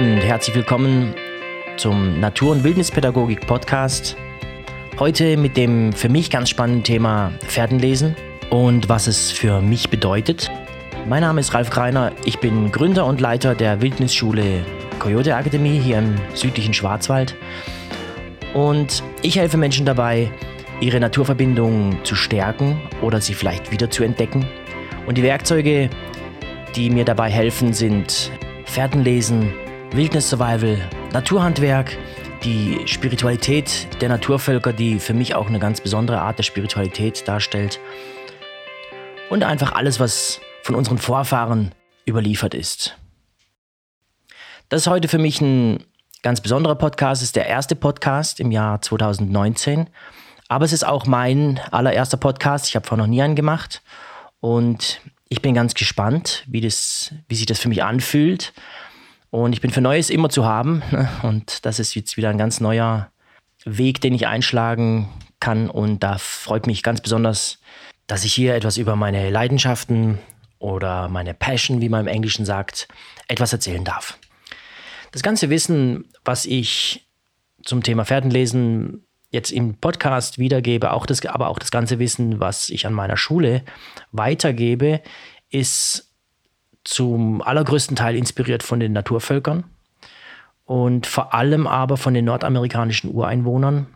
und herzlich willkommen zum Natur- und Wildnispädagogik Podcast. Heute mit dem für mich ganz spannenden Thema Pferdenlesen und was es für mich bedeutet. Mein Name ist Ralf Greiner, ich bin Gründer und Leiter der Wildnisschule Coyote Akademie hier im südlichen Schwarzwald. Und ich helfe Menschen dabei, ihre Naturverbindung zu stärken oder sie vielleicht wieder zu entdecken. Und die Werkzeuge, die mir dabei helfen, sind Pferdenlesen, Wildnis Survival, Naturhandwerk, die Spiritualität der Naturvölker, die für mich auch eine ganz besondere Art der Spiritualität darstellt. Und einfach alles, was von unseren Vorfahren überliefert ist. Das ist heute für mich ein ganz besonderer Podcast. Es ist der erste Podcast im Jahr 2019. Aber es ist auch mein allererster Podcast. Ich habe vorher noch nie einen gemacht. Und ich bin ganz gespannt, wie, das, wie sich das für mich anfühlt. Und ich bin für Neues immer zu haben. Und das ist jetzt wieder ein ganz neuer Weg, den ich einschlagen kann. Und da freut mich ganz besonders, dass ich hier etwas über meine Leidenschaften oder meine Passion, wie man im Englischen sagt, etwas erzählen darf. Das ganze Wissen, was ich zum Thema Pferdenlesen jetzt im Podcast wiedergebe, auch das, aber auch das ganze Wissen, was ich an meiner Schule weitergebe, ist zum allergrößten Teil inspiriert von den Naturvölkern und vor allem aber von den nordamerikanischen Ureinwohnern.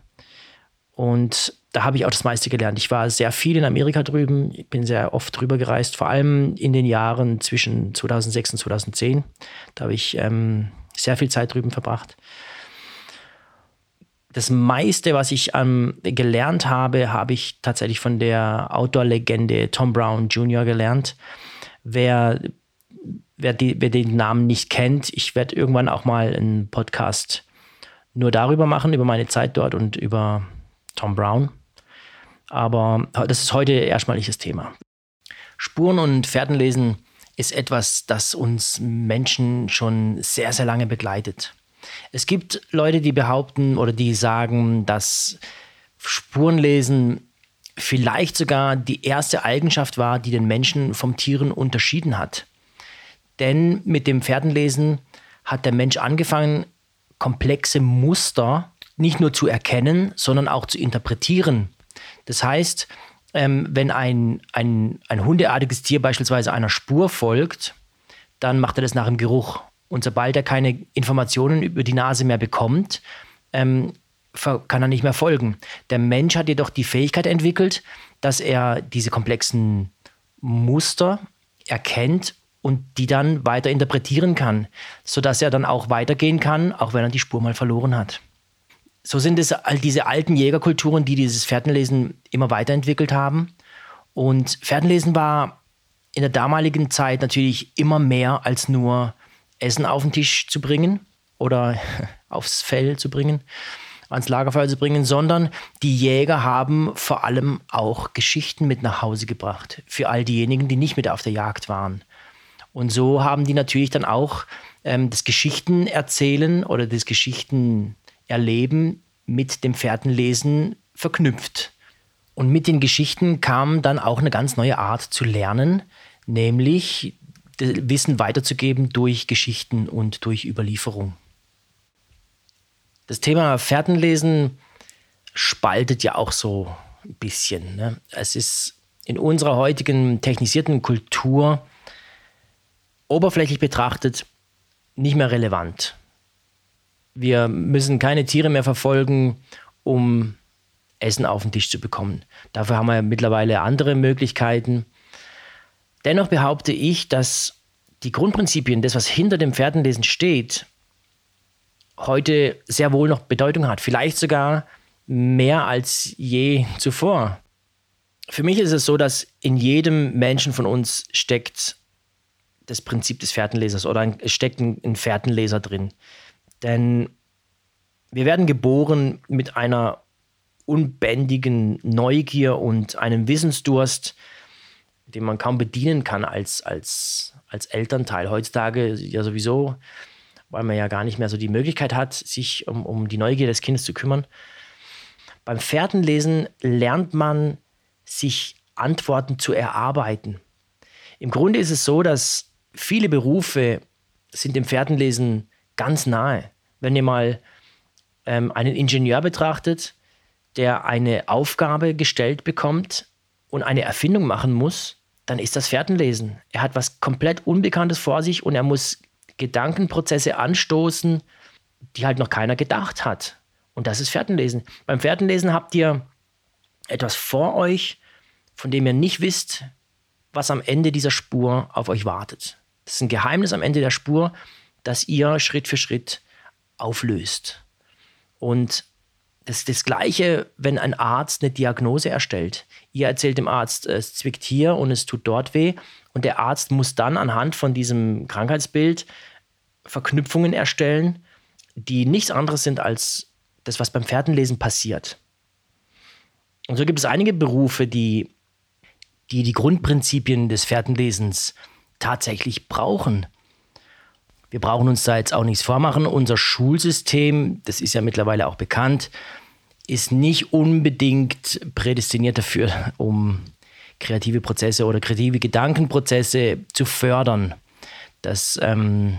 Und da habe ich auch das meiste gelernt. Ich war sehr viel in Amerika drüben, ich bin sehr oft drüber gereist, vor allem in den Jahren zwischen 2006 und 2010. Da habe ich ähm, sehr viel Zeit drüben verbracht das meiste, was ich ähm, gelernt habe, habe ich tatsächlich von der Outdoor-Legende Tom Brown Jr. gelernt. Wer, wer, die, wer den Namen nicht kennt, ich werde irgendwann auch mal einen Podcast nur darüber machen, über meine Zeit dort und über Tom Brown. Aber das ist heute erstmal nicht das Thema. Spuren und Pferdenlesen ist etwas, das uns Menschen schon sehr, sehr lange begleitet. Es gibt Leute, die behaupten oder die sagen, dass Spurenlesen vielleicht sogar die erste Eigenschaft war, die den Menschen vom Tieren unterschieden hat. Denn mit dem Pferdenlesen hat der Mensch angefangen, komplexe Muster nicht nur zu erkennen, sondern auch zu interpretieren. Das heißt, ähm, wenn ein, ein, ein hundeartiges Tier beispielsweise einer Spur folgt, dann macht er das nach dem Geruch. Und sobald er keine Informationen über die Nase mehr bekommt, ähm, kann er nicht mehr folgen. Der Mensch hat jedoch die Fähigkeit entwickelt, dass er diese komplexen Muster erkennt und die dann weiter interpretieren kann, sodass er dann auch weitergehen kann, auch wenn er die Spur mal verloren hat. So sind es all diese alten Jägerkulturen, die dieses Pferdenlesen immer weiterentwickelt haben. Und Pferdenlesen war in der damaligen Zeit natürlich immer mehr als nur Essen auf den Tisch zu bringen oder aufs Fell zu bringen, ans Lagerfeuer zu bringen, sondern die Jäger haben vor allem auch Geschichten mit nach Hause gebracht für all diejenigen, die nicht mit auf der Jagd waren. Und so haben die natürlich dann auch ähm, das Geschichten erzählen oder das Geschichten erleben mit dem Pferdenlesen verknüpft. Und mit den Geschichten kam dann auch eine ganz neue Art zu lernen, nämlich Wissen weiterzugeben durch Geschichten und durch Überlieferung. Das Thema Fährtenlesen spaltet ja auch so ein bisschen. Ne? Es ist in unserer heutigen technisierten Kultur oberflächlich betrachtet nicht mehr relevant. Wir müssen keine Tiere mehr verfolgen, um Essen auf den Tisch zu bekommen. Dafür haben wir mittlerweile andere Möglichkeiten. Dennoch behaupte ich, dass die Grundprinzipien, das, was hinter dem Pferdenlesen steht, heute sehr wohl noch Bedeutung hat. Vielleicht sogar mehr als je zuvor. Für mich ist es so, dass in jedem Menschen von uns steckt das Prinzip des Pferdenlesers oder es steckt ein Pferdenleser drin. Denn wir werden geboren mit einer unbändigen Neugier und einem Wissensdurst, den man kaum bedienen kann als, als, als Elternteil. Heutzutage ja sowieso, weil man ja gar nicht mehr so die Möglichkeit hat, sich um, um die Neugier des Kindes zu kümmern. Beim Pferdenlesen lernt man, sich Antworten zu erarbeiten. Im Grunde ist es so, dass viele Berufe sind dem Pferdenlesen ganz nahe. Wenn ihr mal ähm, einen Ingenieur betrachtet, der eine Aufgabe gestellt bekommt und eine Erfindung machen muss, dann ist das Fährtenlesen. Er hat was komplett Unbekanntes vor sich und er muss Gedankenprozesse anstoßen, die halt noch keiner gedacht hat. Und das ist Fährtenlesen. Beim Fährtenlesen habt ihr etwas vor euch, von dem ihr nicht wisst, was am Ende dieser Spur auf euch wartet. Das ist ein Geheimnis am Ende der Spur, das ihr Schritt für Schritt auflöst. Und das ist das Gleiche, wenn ein Arzt eine Diagnose erstellt. Ihr erzählt dem Arzt, es zwickt hier und es tut dort weh. Und der Arzt muss dann anhand von diesem Krankheitsbild Verknüpfungen erstellen, die nichts anderes sind als das, was beim Pferdenlesen passiert. Und so gibt es einige Berufe, die die, die Grundprinzipien des Pferdenlesens tatsächlich brauchen. Wir brauchen uns da jetzt auch nichts vormachen. Unser Schulsystem, das ist ja mittlerweile auch bekannt, ist nicht unbedingt prädestiniert dafür, um kreative Prozesse oder kreative Gedankenprozesse zu fördern. Das, ähm,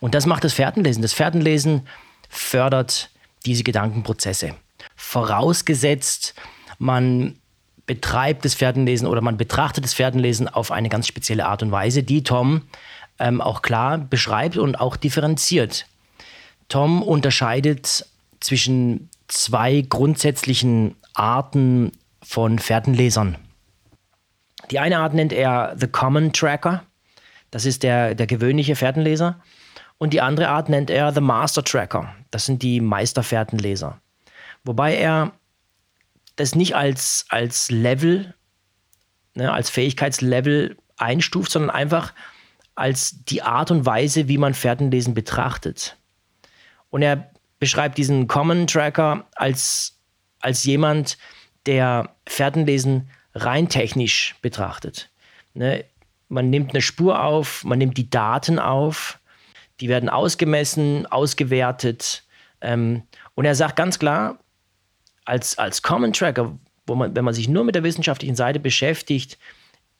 und das macht das Pferdenlesen. Das Pferdenlesen fördert diese Gedankenprozesse. Vorausgesetzt, man betreibt das Pferdenlesen oder man betrachtet das Pferdenlesen auf eine ganz spezielle Art und Weise, die Tom ähm, auch klar beschreibt und auch differenziert. Tom unterscheidet zwischen zwei grundsätzlichen Arten von Pferdenlesern. Die eine Art nennt er The Common Tracker, das ist der, der gewöhnliche Pferdenleser. Und die andere Art nennt er The Master Tracker, das sind die Meisterpferdenleser. Wobei er das nicht als, als Level, ne, als Fähigkeitslevel einstuft, sondern einfach als die Art und Weise, wie man Pferdenlesen betrachtet. Und er beschreibt diesen Common Tracker als, als jemand, der Pferdenlesen rein technisch betrachtet. Ne? Man nimmt eine Spur auf, man nimmt die Daten auf, die werden ausgemessen, ausgewertet. Ähm, und er sagt ganz klar, als, als Common Tracker, wo man, wenn man sich nur mit der wissenschaftlichen Seite beschäftigt,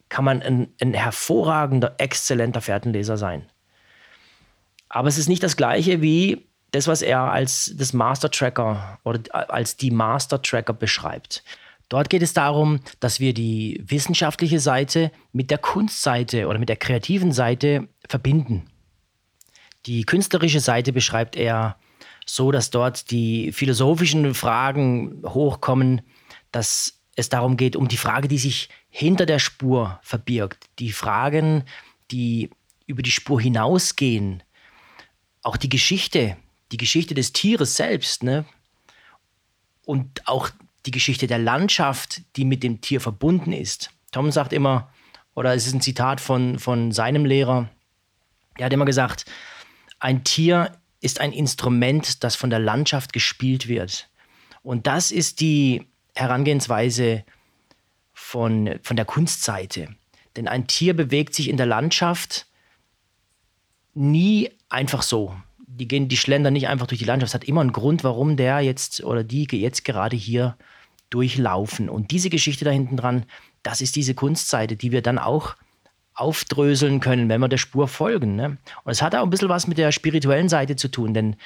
kann man ein, ein hervorragender, exzellenter Fährtenleser sein. Aber es ist nicht das gleiche wie das, was er als das Master Tracker oder als die Master Tracker beschreibt. Dort geht es darum, dass wir die wissenschaftliche Seite mit der Kunstseite oder mit der kreativen Seite verbinden. Die künstlerische Seite beschreibt er so, dass dort die philosophischen Fragen hochkommen, dass es darum geht, um die Frage, die sich hinter der Spur verbirgt, die Fragen, die über die Spur hinausgehen, auch die Geschichte, die Geschichte des Tieres selbst, ne? Und auch die Geschichte der Landschaft, die mit dem Tier verbunden ist. Tom sagt immer, oder es ist ein Zitat von, von seinem Lehrer, er hat immer gesagt, ein Tier ist ein Instrument, das von der Landschaft gespielt wird. Und das ist die Herangehensweise von, von der Kunstseite. Denn ein Tier bewegt sich in der Landschaft nie einfach so. Die, gehen, die schlendern nicht einfach durch die Landschaft. Es hat immer einen Grund, warum der jetzt oder die jetzt gerade hier durchlaufen. Und diese Geschichte da hinten dran, das ist diese Kunstseite, die wir dann auch aufdröseln können, wenn wir der Spur folgen. Ne? Und es hat auch ein bisschen was mit der spirituellen Seite zu tun, denn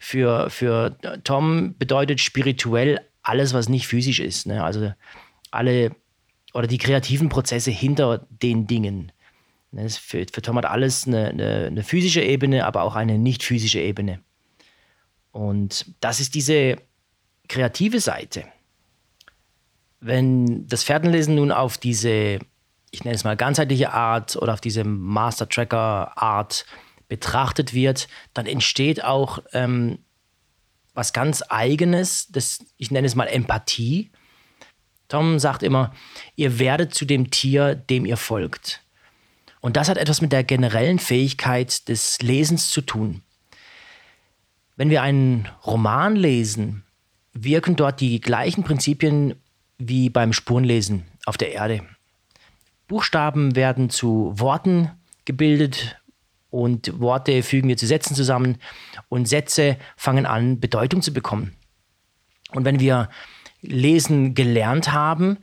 für, für Tom bedeutet spirituell alles, was nicht physisch ist. Ne? Also alle oder die kreativen Prozesse hinter den Dingen. Ne? Für, für Tom hat alles eine, eine, eine physische Ebene, aber auch eine nicht physische Ebene. Und das ist diese kreative Seite. Wenn das Pferdenlesen nun auf diese ich nenne es mal ganzheitliche Art oder auf diese Master Tracker Art betrachtet wird, dann entsteht auch ähm, was ganz Eigenes, das, ich nenne es mal Empathie. Tom sagt immer, ihr werdet zu dem Tier, dem ihr folgt. Und das hat etwas mit der generellen Fähigkeit des Lesens zu tun. Wenn wir einen Roman lesen, wirken dort die gleichen Prinzipien wie beim Spurenlesen auf der Erde. Buchstaben werden zu Worten gebildet und Worte fügen wir zu Sätzen zusammen und Sätze fangen an, Bedeutung zu bekommen. Und wenn wir lesen gelernt haben,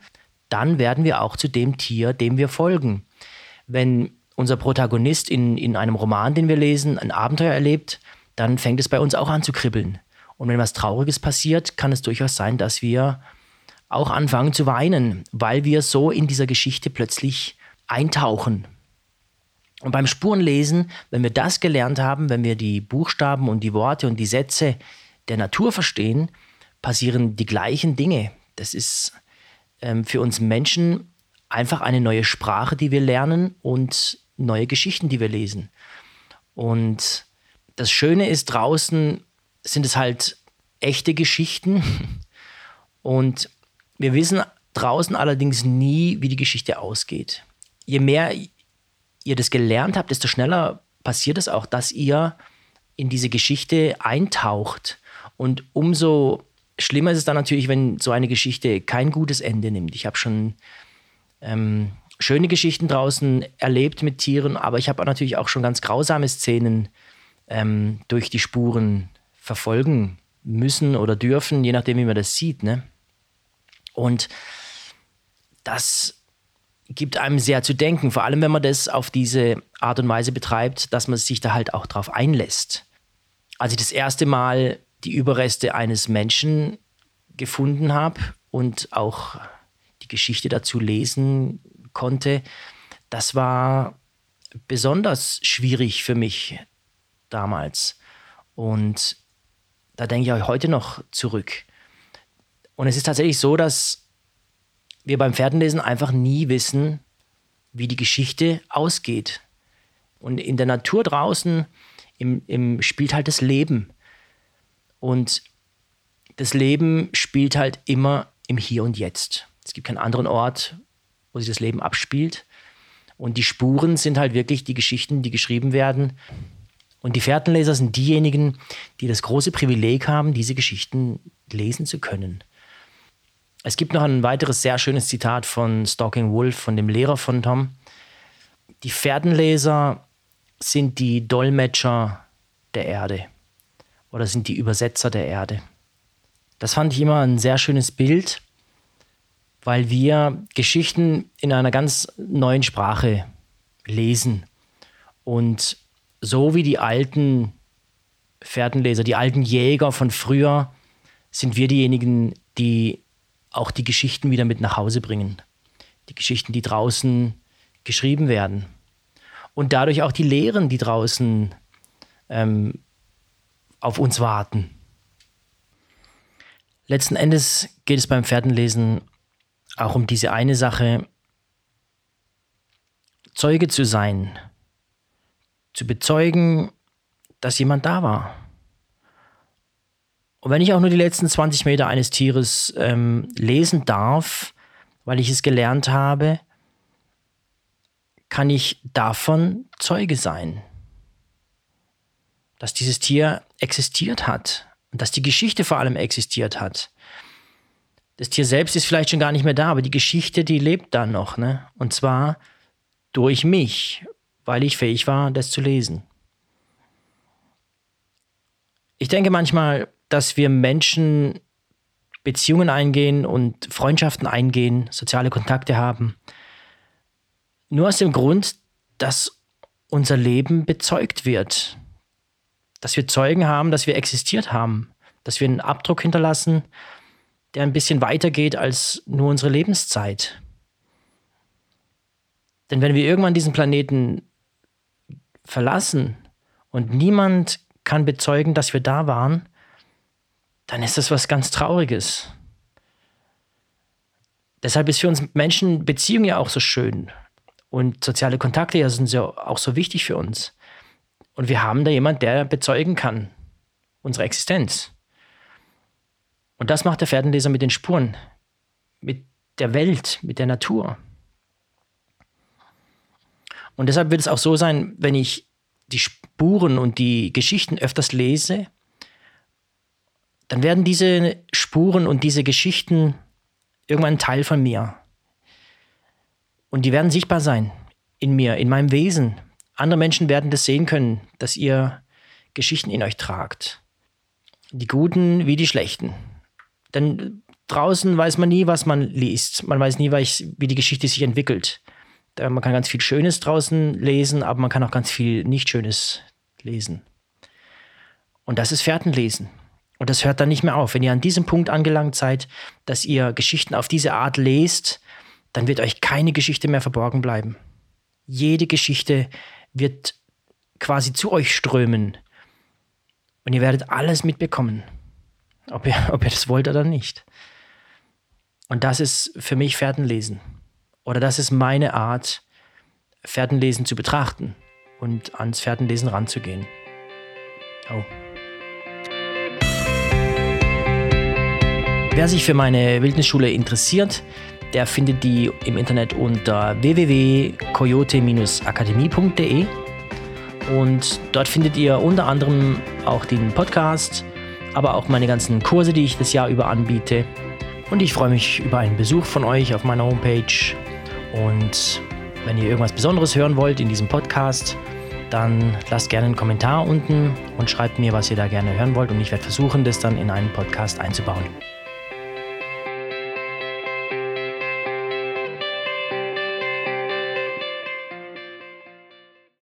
dann werden wir auch zu dem Tier, dem wir folgen. Wenn unser Protagonist in, in einem Roman, den wir lesen, ein Abenteuer erlebt, dann fängt es bei uns auch an zu kribbeln. Und wenn was Trauriges passiert, kann es durchaus sein, dass wir auch anfangen zu weinen, weil wir so in dieser Geschichte plötzlich eintauchen. Und beim Spurenlesen, wenn wir das gelernt haben, wenn wir die Buchstaben und die Worte und die Sätze der Natur verstehen, passieren die gleichen Dinge. Das ist ähm, für uns Menschen einfach eine neue Sprache, die wir lernen und neue Geschichten, die wir lesen. Und das Schöne ist, draußen sind es halt echte Geschichten. Und wir wissen draußen allerdings nie, wie die Geschichte ausgeht. Je mehr ihr das gelernt habt, desto schneller passiert es auch, dass ihr in diese Geschichte eintaucht. Und umso schlimmer ist es dann natürlich, wenn so eine Geschichte kein gutes Ende nimmt. Ich habe schon ähm, schöne Geschichten draußen erlebt mit Tieren, aber ich habe natürlich auch schon ganz grausame Szenen ähm, durch die Spuren verfolgen müssen oder dürfen, je nachdem, wie man das sieht. Ne? Und das gibt einem sehr zu denken, vor allem wenn man das auf diese Art und Weise betreibt, dass man sich da halt auch drauf einlässt. Als ich das erste Mal die Überreste eines Menschen gefunden habe und auch die Geschichte dazu lesen konnte, das war besonders schwierig für mich damals. Und da denke ich auch heute noch zurück. Und es ist tatsächlich so, dass wir beim Pferdenlesen einfach nie wissen, wie die Geschichte ausgeht. Und in der Natur draußen im, im spielt halt das Leben. Und das Leben spielt halt immer im Hier und Jetzt. Es gibt keinen anderen Ort, wo sich das Leben abspielt. Und die Spuren sind halt wirklich die Geschichten, die geschrieben werden. Und die Fährtenleser sind diejenigen, die das große Privileg haben, diese Geschichten lesen zu können. Es gibt noch ein weiteres sehr schönes Zitat von Stalking Wolf, von dem Lehrer von Tom. Die Pferdenleser sind die Dolmetscher der Erde oder sind die Übersetzer der Erde. Das fand ich immer ein sehr schönes Bild, weil wir Geschichten in einer ganz neuen Sprache lesen. Und so wie die alten Pferdenleser, die alten Jäger von früher, sind wir diejenigen, die auch die Geschichten wieder mit nach Hause bringen. Die Geschichten, die draußen geschrieben werden. Und dadurch auch die Lehren, die draußen ähm, auf uns warten. Letzten Endes geht es beim Pferdenlesen auch um diese eine Sache, Zeuge zu sein, zu bezeugen, dass jemand da war. Und wenn ich auch nur die letzten 20 Meter eines Tieres ähm, lesen darf, weil ich es gelernt habe, kann ich davon Zeuge sein. Dass dieses Tier existiert hat und dass die Geschichte vor allem existiert hat. Das Tier selbst ist vielleicht schon gar nicht mehr da, aber die Geschichte, die lebt da noch. Ne? Und zwar durch mich, weil ich fähig war, das zu lesen. Ich denke manchmal, dass wir Menschen Beziehungen eingehen und Freundschaften eingehen, soziale Kontakte haben. Nur aus dem Grund, dass unser Leben bezeugt wird. Dass wir Zeugen haben, dass wir existiert haben. Dass wir einen Abdruck hinterlassen, der ein bisschen weiter geht als nur unsere Lebenszeit. Denn wenn wir irgendwann diesen Planeten verlassen und niemand kann bezeugen, dass wir da waren, dann ist das was ganz Trauriges. Deshalb ist für uns Menschen Beziehung ja auch so schön. Und soziale Kontakte ja sind ja auch so wichtig für uns. Und wir haben da jemanden, der bezeugen kann, unsere Existenz. Und das macht der Pferdenleser mit den Spuren, mit der Welt, mit der Natur. Und deshalb wird es auch so sein, wenn ich die Spuren und die Geschichten öfters lese, dann werden diese Spuren und diese Geschichten irgendwann Teil von mir. Und die werden sichtbar sein in mir, in meinem Wesen. Andere Menschen werden das sehen können, dass ihr Geschichten in euch tragt. Die guten wie die schlechten. Denn draußen weiß man nie, was man liest. Man weiß nie, wie die Geschichte sich entwickelt. Man kann ganz viel Schönes draußen lesen, aber man kann auch ganz viel Nicht-Schönes lesen. Und das ist Fährtenlesen. Und das hört dann nicht mehr auf. Wenn ihr an diesem Punkt angelangt seid, dass ihr Geschichten auf diese Art lest, dann wird euch keine Geschichte mehr verborgen bleiben. Jede Geschichte wird quasi zu euch strömen. Und ihr werdet alles mitbekommen. Ob ihr, ob ihr das wollt oder nicht. Und das ist für mich Fährtenlesen. Oder das ist meine Art, Fährtenlesen zu betrachten und ans Fährtenlesen ranzugehen. Oh. Wer sich für meine Wildnisschule interessiert, der findet die im Internet unter www.coyote-akademie.de und dort findet ihr unter anderem auch den Podcast, aber auch meine ganzen Kurse, die ich das Jahr über anbiete. Und ich freue mich über einen Besuch von euch auf meiner Homepage. Und wenn ihr irgendwas Besonderes hören wollt in diesem Podcast, dann lasst gerne einen Kommentar unten und schreibt mir, was ihr da gerne hören wollt. Und ich werde versuchen, das dann in einen Podcast einzubauen.